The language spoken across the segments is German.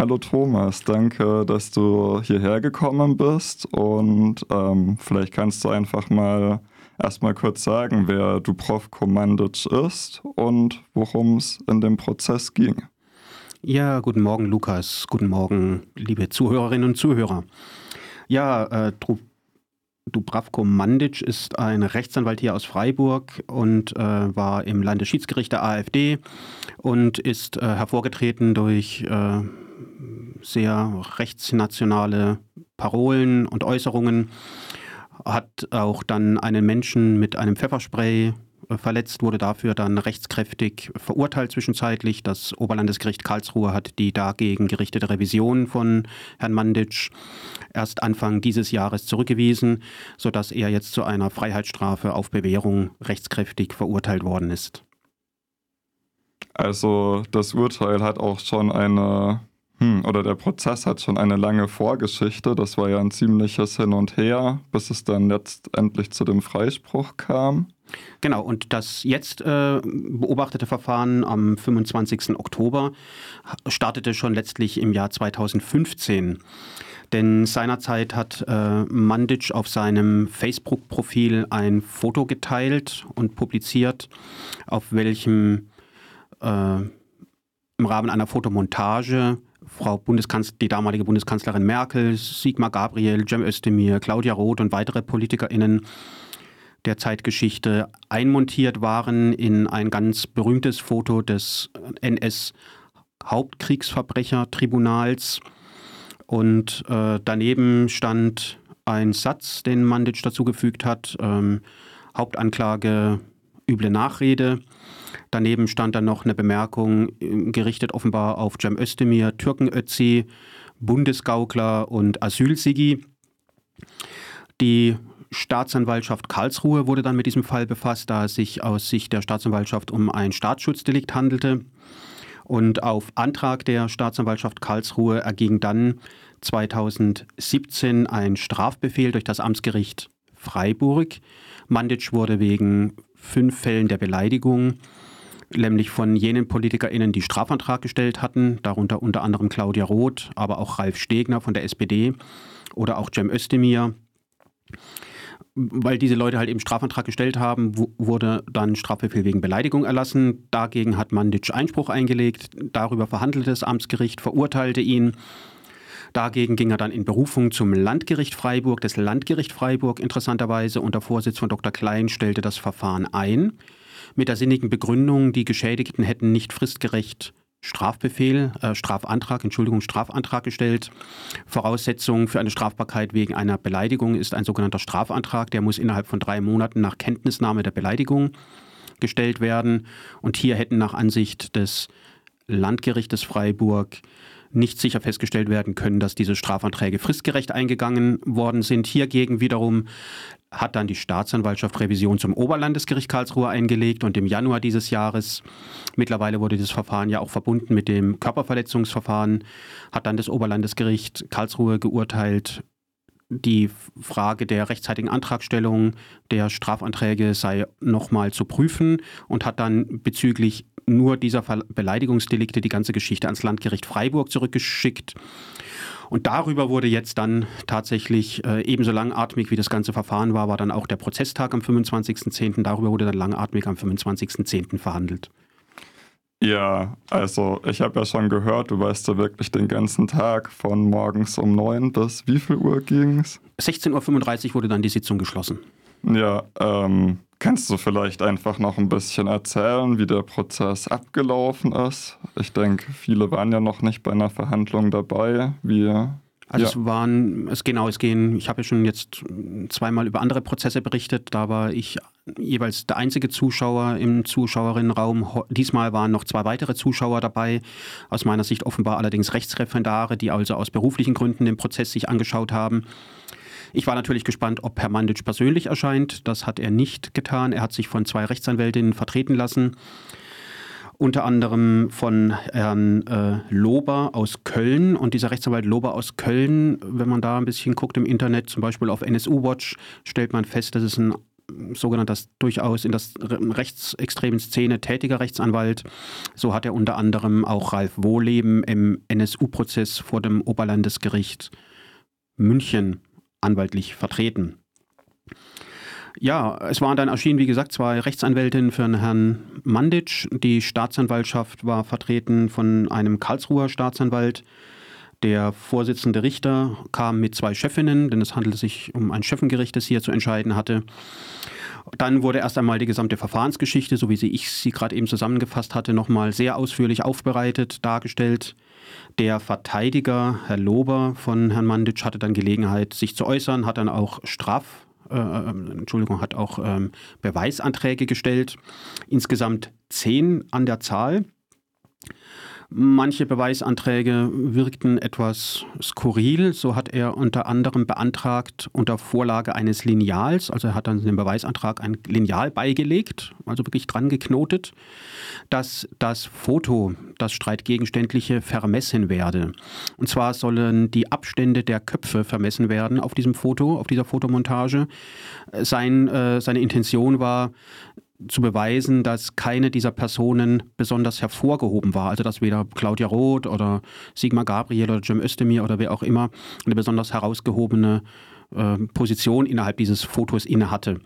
Hallo Thomas, danke, dass du hierher gekommen bist und ähm, vielleicht kannst du einfach mal erstmal kurz sagen, wer Dubrovko Mandic ist und worum es in dem Prozess ging. Ja, guten Morgen, Lukas. Guten Morgen, liebe Zuhörerinnen und Zuhörer. Ja, äh, Dubravko Mandic ist ein Rechtsanwalt hier aus Freiburg und äh, war im Landesschiedsgericht der AfD und ist äh, hervorgetreten durch äh, sehr rechtsnationale Parolen und Äußerungen. Hat auch dann einen Menschen mit einem Pfefferspray verletzt, wurde dafür dann rechtskräftig verurteilt zwischenzeitlich. Das Oberlandesgericht Karlsruhe hat die dagegen gerichtete Revision von Herrn Mandic erst Anfang dieses Jahres zurückgewiesen, sodass er jetzt zu einer Freiheitsstrafe auf Bewährung rechtskräftig verurteilt worden ist. Also das Urteil hat auch schon eine hm, oder der Prozess hat schon eine lange Vorgeschichte. Das war ja ein ziemliches Hin und Her, bis es dann letztendlich zu dem Freispruch kam. Genau, und das jetzt äh, beobachtete Verfahren am 25. Oktober startete schon letztlich im Jahr 2015. Denn seinerzeit hat äh, Mandic auf seinem Facebook-Profil ein Foto geteilt und publiziert, auf welchem äh, im Rahmen einer Fotomontage Frau Bundeskanzler, die damalige Bundeskanzlerin Merkel, Sigmar Gabriel, Cem Özdemir, Claudia Roth und weitere PolitikerInnen der Zeitgeschichte einmontiert waren in ein ganz berühmtes Foto des NS-Hauptkriegsverbrechertribunals. Und äh, daneben stand ein Satz, den Mandic dazugefügt hat, ähm, Hauptanklage üble Nachrede. Daneben stand dann noch eine Bemerkung, äh, gerichtet offenbar auf Cem Özdemir, Türkenötzi, Bundesgaukler und Asylsigi. Die Staatsanwaltschaft Karlsruhe wurde dann mit diesem Fall befasst, da es sich aus Sicht der Staatsanwaltschaft um ein Staatsschutzdelikt handelte. Und auf Antrag der Staatsanwaltschaft Karlsruhe erging dann 2017 ein Strafbefehl durch das Amtsgericht Freiburg. Mandic wurde wegen fünf Fällen der Beleidigung, nämlich von jenen PolitikerInnen, die Strafantrag gestellt hatten, darunter unter anderem Claudia Roth, aber auch Ralf Stegner von der SPD oder auch Cem Özdemir, weil diese Leute halt eben Strafantrag gestellt haben, wurde dann Strafbefehl wegen Beleidigung erlassen. Dagegen hat Mandic Einspruch eingelegt. Darüber verhandelte das Amtsgericht, verurteilte ihn. Dagegen ging er dann in Berufung zum Landgericht Freiburg. Das Landgericht Freiburg interessanterweise unter Vorsitz von Dr. Klein stellte das Verfahren ein. Mit der sinnigen Begründung, die Geschädigten hätten nicht fristgerecht Strafbefehl, äh, Strafantrag, Entschuldigung, Strafantrag gestellt. Voraussetzung für eine Strafbarkeit wegen einer Beleidigung ist ein sogenannter Strafantrag. Der muss innerhalb von drei Monaten nach Kenntnisnahme der Beleidigung gestellt werden. Und hier hätten nach Ansicht des Landgerichtes Freiburg nicht sicher festgestellt werden können, dass diese Strafanträge fristgerecht eingegangen worden sind. Hiergegen wiederum hat dann die Staatsanwaltschaft Revision zum Oberlandesgericht Karlsruhe eingelegt und im Januar dieses Jahres, mittlerweile wurde dieses Verfahren ja auch verbunden mit dem Körperverletzungsverfahren, hat dann das Oberlandesgericht Karlsruhe geurteilt, die Frage der rechtzeitigen Antragstellung der Strafanträge sei nochmal zu prüfen und hat dann bezüglich nur dieser Beleidigungsdelikte die ganze Geschichte ans Landgericht Freiburg zurückgeschickt. Und darüber wurde jetzt dann tatsächlich äh, ebenso langatmig wie das ganze Verfahren war, war dann auch der Prozesstag am 25.10. Darüber wurde dann langatmig am 25.10. verhandelt. Ja, also ich habe ja schon gehört, du weißt ja wirklich den ganzen Tag von morgens um neun bis wie viel Uhr ging es? 16.35 Uhr wurde dann die Sitzung geschlossen. Ja, ähm, Kannst du vielleicht einfach noch ein bisschen erzählen, wie der Prozess abgelaufen ist? Ich denke, viele waren ja noch nicht bei einer Verhandlung dabei. Wie, also ja. es waren, es genau, es gehen, ich habe ja schon jetzt zweimal über andere Prozesse berichtet, da war ich jeweils der einzige Zuschauer im Zuschauerinnenraum. Diesmal waren noch zwei weitere Zuschauer dabei, aus meiner Sicht offenbar allerdings Rechtsreferendare, die also aus beruflichen Gründen den Prozess sich angeschaut haben. Ich war natürlich gespannt, ob Herr Mandic persönlich erscheint. Das hat er nicht getan. Er hat sich von zwei Rechtsanwältinnen vertreten lassen. Unter anderem von Herrn äh, Lober aus Köln. Und dieser Rechtsanwalt Lober aus Köln, wenn man da ein bisschen guckt im Internet, zum Beispiel auf NSU Watch, stellt man fest, dass es ein sogenannter durchaus in das rechtsextremen Szene tätiger Rechtsanwalt. So hat er unter anderem auch Ralf Wohleben im NSU-Prozess vor dem Oberlandesgericht München anwaltlich vertreten. Ja, es waren dann erschienen, wie gesagt, zwei Rechtsanwältinnen für Herrn Manditsch. Die Staatsanwaltschaft war vertreten von einem Karlsruher Staatsanwalt. Der Vorsitzende Richter kam mit zwei Chefinnen, denn es handelte sich um ein Chefengericht, das hier zu entscheiden hatte. Dann wurde erst einmal die gesamte Verfahrensgeschichte, so wie sie ich sie gerade eben zusammengefasst hatte, nochmal sehr ausführlich aufbereitet, dargestellt. Der Verteidiger, Herr Lober von Herrn Manditsch, hatte dann Gelegenheit, sich zu äußern, hat dann auch Straf, äh, äh, Entschuldigung, hat auch ähm, Beweisanträge gestellt. Insgesamt zehn an der Zahl. Manche Beweisanträge wirkten etwas skurril. So hat er unter anderem beantragt, unter Vorlage eines Lineals, also er hat dann dem Beweisantrag ein Lineal beigelegt, also wirklich dran geknotet, dass das Foto, das streitgegenständliche, vermessen werde. Und zwar sollen die Abstände der Köpfe vermessen werden auf diesem Foto, auf dieser Fotomontage. Sein, äh, seine Intention war, zu beweisen, dass keine dieser Personen besonders hervorgehoben war. Also dass weder Claudia Roth oder Sigmar Gabriel oder Jim Özdemir oder wer auch immer eine besonders herausgehobene äh, Position innerhalb dieses Fotos inne hatte.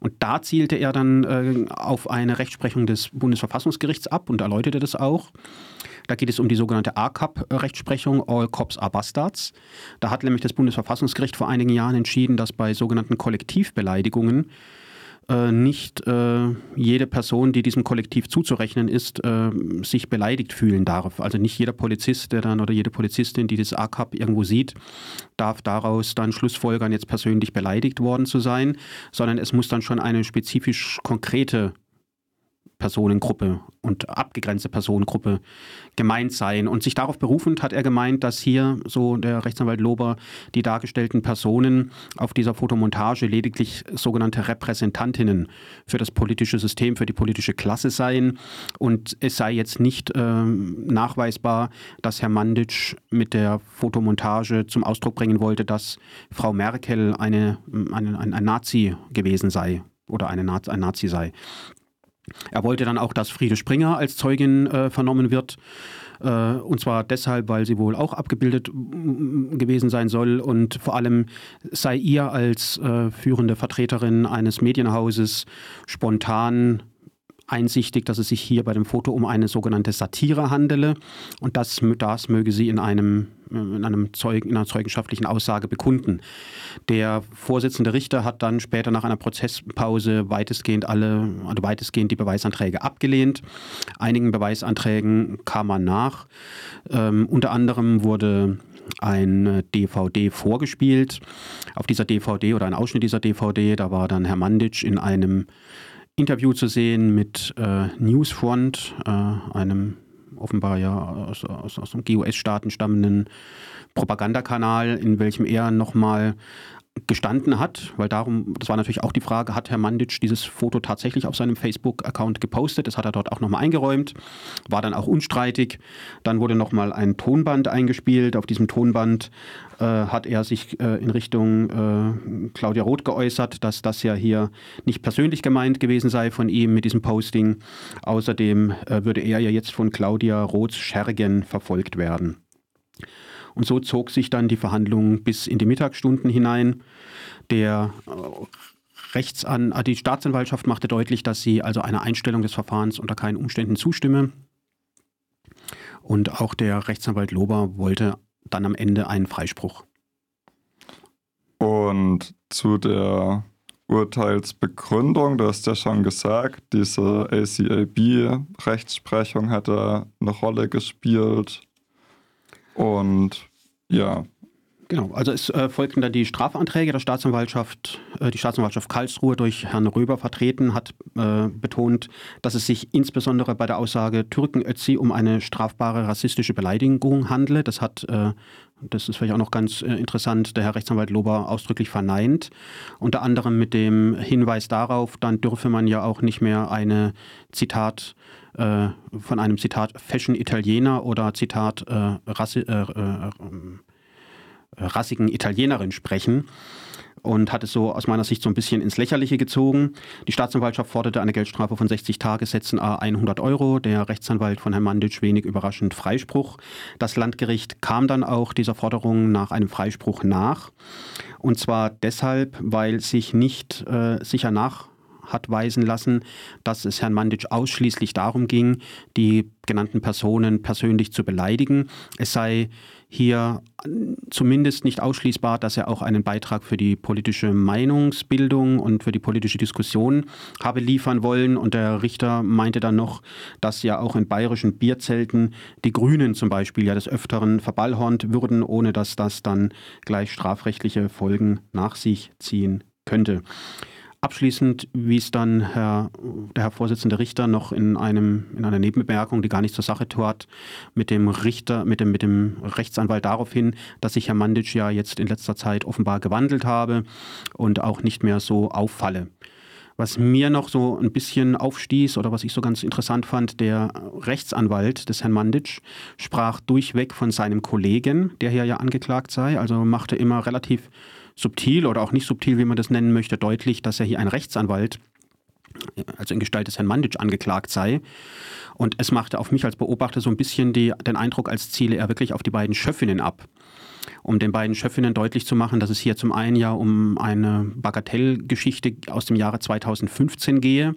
Und da zielte er dann äh, auf eine Rechtsprechung des Bundesverfassungsgerichts ab und erläuterte das auch. Da geht es um die sogenannte ACAP-Rechtsprechung, All Cops are Bastards. Da hat nämlich das Bundesverfassungsgericht vor einigen Jahren entschieden, dass bei sogenannten Kollektivbeleidigungen äh, nicht äh, jede Person, die diesem Kollektiv zuzurechnen ist, äh, sich beleidigt fühlen darf. Also nicht jeder Polizist, der dann oder jede Polizistin, die das ACAP irgendwo sieht, darf daraus dann schlussfolgern, jetzt persönlich beleidigt worden zu sein, sondern es muss dann schon eine spezifisch konkrete Personengruppe und abgegrenzte Personengruppe gemeint sein. Und sich darauf berufend hat er gemeint, dass hier, so der Rechtsanwalt Lober, die dargestellten Personen auf dieser Fotomontage lediglich sogenannte Repräsentantinnen für das politische System, für die politische Klasse seien. Und es sei jetzt nicht äh, nachweisbar, dass Herr Manditsch mit der Fotomontage zum Ausdruck bringen wollte, dass Frau Merkel eine, eine ein, ein Nazi gewesen sei oder eine, ein Nazi sei. Er wollte dann auch, dass Friede Springer als Zeugin äh, vernommen wird. Äh, und zwar deshalb, weil sie wohl auch abgebildet gewesen sein soll. Und vor allem sei ihr als äh, führende Vertreterin eines Medienhauses spontan einsichtig, dass es sich hier bei dem Foto um eine sogenannte Satire handele und das, das möge sie in, einem, in, einem Zeugen, in einer zeugenschaftlichen Aussage bekunden. Der Vorsitzende Richter hat dann später nach einer Prozesspause weitestgehend alle, also weitestgehend die Beweisanträge abgelehnt. Einigen Beweisanträgen kam man nach. Ähm, unter anderem wurde ein DVD vorgespielt. Auf dieser DVD oder ein Ausschnitt dieser DVD, da war dann Herr Manditsch in einem Interview zu sehen mit äh, Newsfront, äh, einem offenbar ja aus, aus, aus dem GUS-Staaten stammenden Propagandakanal, in welchem er nochmal gestanden hat, weil darum, das war natürlich auch die Frage, hat Herr Manditsch dieses Foto tatsächlich auf seinem Facebook-Account gepostet? Das hat er dort auch nochmal eingeräumt, war dann auch unstreitig. Dann wurde nochmal ein Tonband eingespielt. Auf diesem Tonband äh, hat er sich äh, in Richtung äh, Claudia Roth geäußert, dass das ja hier nicht persönlich gemeint gewesen sei von ihm mit diesem Posting. Außerdem äh, würde er ja jetzt von Claudia Roths Schergen verfolgt werden. Und so zog sich dann die Verhandlung bis in die Mittagsstunden hinein. Der äh, Rechtsan äh, die Staatsanwaltschaft machte deutlich, dass sie also einer Einstellung des Verfahrens unter keinen Umständen zustimme. Und auch der Rechtsanwalt Lober wollte dann am Ende einen Freispruch. Und zu der Urteilsbegründung, du hast ja schon gesagt, diese ACAB-Rechtsprechung hätte eine Rolle gespielt. Und ja. Genau, also es äh, folgten dann die Strafanträge der Staatsanwaltschaft. Äh, die Staatsanwaltschaft Karlsruhe durch Herrn Röber vertreten hat äh, betont, dass es sich insbesondere bei der Aussage Türkenötzi um eine strafbare rassistische Beleidigung handle. Das hat, äh, das ist vielleicht auch noch ganz äh, interessant, der Herr Rechtsanwalt Lober ausdrücklich verneint. Unter anderem mit dem Hinweis darauf, dann dürfe man ja auch nicht mehr eine, Zitat, äh, von einem Zitat Fashion Italiener oder Zitat äh, Rassi, äh, äh, äh, rassigen Italienerin sprechen. und hat es so aus meiner Sicht so ein bisschen ins Lächerliche gezogen. Die Staatsanwaltschaft forderte eine Geldstrafe von 60 Tagessätzen a 100 Euro. Der Rechtsanwalt von Herrn Manditsch wenig überraschend Freispruch. Das Landgericht kam dann auch dieser Forderung nach einem Freispruch nach. Und zwar deshalb, weil sich nicht äh, sicher nach hat weisen lassen, dass es Herrn Manditsch ausschließlich darum ging, die genannten Personen persönlich zu beleidigen. Es sei hier zumindest nicht ausschließbar, dass er auch einen Beitrag für die politische Meinungsbildung und für die politische Diskussion habe liefern wollen. Und der Richter meinte dann noch, dass ja auch in bayerischen Bierzelten die Grünen zum Beispiel ja des Öfteren verballhornt würden, ohne dass das dann gleich strafrechtliche Folgen nach sich ziehen könnte. Abschließend wies dann Herr, der Herr Vorsitzende Richter noch in, einem, in einer Nebenbemerkung, die gar nicht zur Sache tat, mit dem Richter, mit dem, mit dem Rechtsanwalt darauf hin, dass sich Herr Manditsch ja jetzt in letzter Zeit offenbar gewandelt habe und auch nicht mehr so auffalle. Was mir noch so ein bisschen aufstieß oder was ich so ganz interessant fand, der Rechtsanwalt des Herrn Manditsch sprach durchweg von seinem Kollegen, der hier ja angeklagt sei, also machte immer relativ subtil oder auch nicht subtil, wie man das nennen möchte, deutlich, dass er hier ein Rechtsanwalt, also in Gestalt des Herrn Manditsch, angeklagt sei. Und es machte auf mich als Beobachter so ein bisschen die, den Eindruck, als ziele er wirklich auf die beiden Schöffinnen ab. Um den beiden Schöffinnen deutlich zu machen, dass es hier zum einen ja um eine Bagatellgeschichte aus dem Jahre 2015 gehe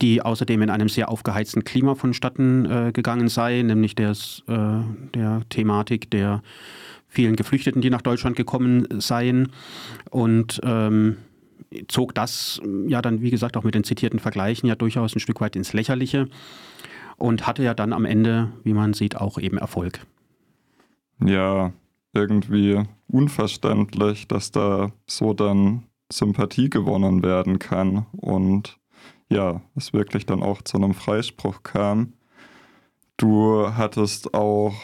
die außerdem in einem sehr aufgeheizten Klima vonstatten äh, gegangen sei, nämlich des, äh, der Thematik der vielen Geflüchteten, die nach Deutschland gekommen seien. Und ähm, zog das ja dann, wie gesagt, auch mit den zitierten Vergleichen ja durchaus ein Stück weit ins Lächerliche und hatte ja dann am Ende, wie man sieht, auch eben Erfolg. Ja, irgendwie unverständlich, dass da so dann Sympathie gewonnen werden kann und ja, es wirklich dann auch zu einem Freispruch kam. Du hattest auch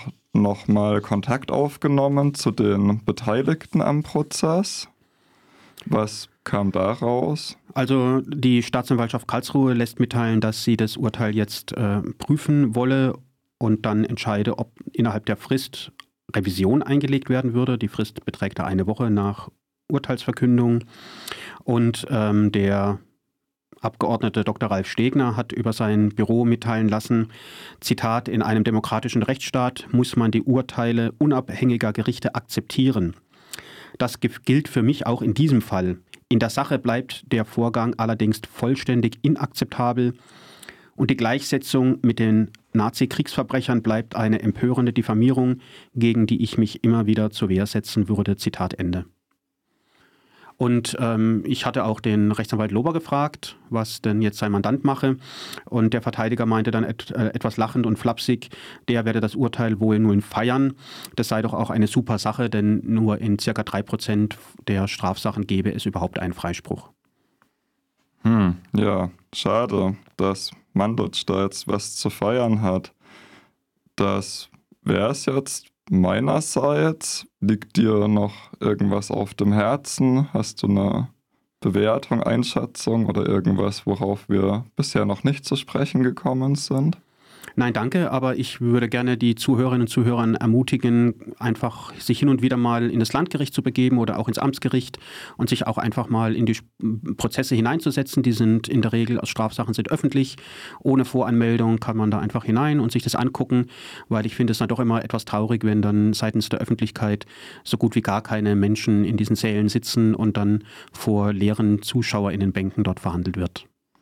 nochmal Kontakt aufgenommen zu den Beteiligten am Prozess. Was kam da raus? Also die Staatsanwaltschaft Karlsruhe lässt mitteilen, dass sie das Urteil jetzt äh, prüfen wolle und dann entscheide, ob innerhalb der Frist Revision eingelegt werden würde. Die Frist beträgt da eine Woche nach Urteilsverkündung. Und ähm, der Abgeordnete Dr. Ralf Stegner hat über sein Büro mitteilen lassen, Zitat, in einem demokratischen Rechtsstaat muss man die Urteile unabhängiger Gerichte akzeptieren. Das gilt für mich auch in diesem Fall. In der Sache bleibt der Vorgang allerdings vollständig inakzeptabel und die Gleichsetzung mit den Nazi-Kriegsverbrechern bleibt eine empörende Diffamierung, gegen die ich mich immer wieder zur Wehr setzen würde. Zitat Ende. Und ähm, ich hatte auch den Rechtsanwalt Lober gefragt, was denn jetzt sein Mandant mache. Und der Verteidiger meinte dann et, äh, etwas lachend und flapsig, der werde das Urteil wohl nun feiern. Das sei doch auch eine super Sache, denn nur in circa drei Prozent der Strafsachen gäbe es überhaupt einen Freispruch. Hm, ja, schade, dass Mandutsch da jetzt was zu feiern hat. Das wäre es jetzt meinerseits. Liegt dir noch irgendwas auf dem Herzen? Hast du eine Bewertung, Einschätzung oder irgendwas, worauf wir bisher noch nicht zu sprechen gekommen sind? Nein, danke, aber ich würde gerne die Zuhörerinnen und Zuhörer ermutigen, einfach sich hin und wieder mal in das Landgericht zu begeben oder auch ins Amtsgericht und sich auch einfach mal in die Prozesse hineinzusetzen. Die sind in der Regel aus Strafsachen sind öffentlich. Ohne Voranmeldung kann man da einfach hinein und sich das angucken, weil ich finde es dann doch immer etwas traurig, wenn dann seitens der Öffentlichkeit so gut wie gar keine Menschen in diesen Sälen sitzen und dann vor leeren ZuschauerInnenbänken dort verhandelt wird.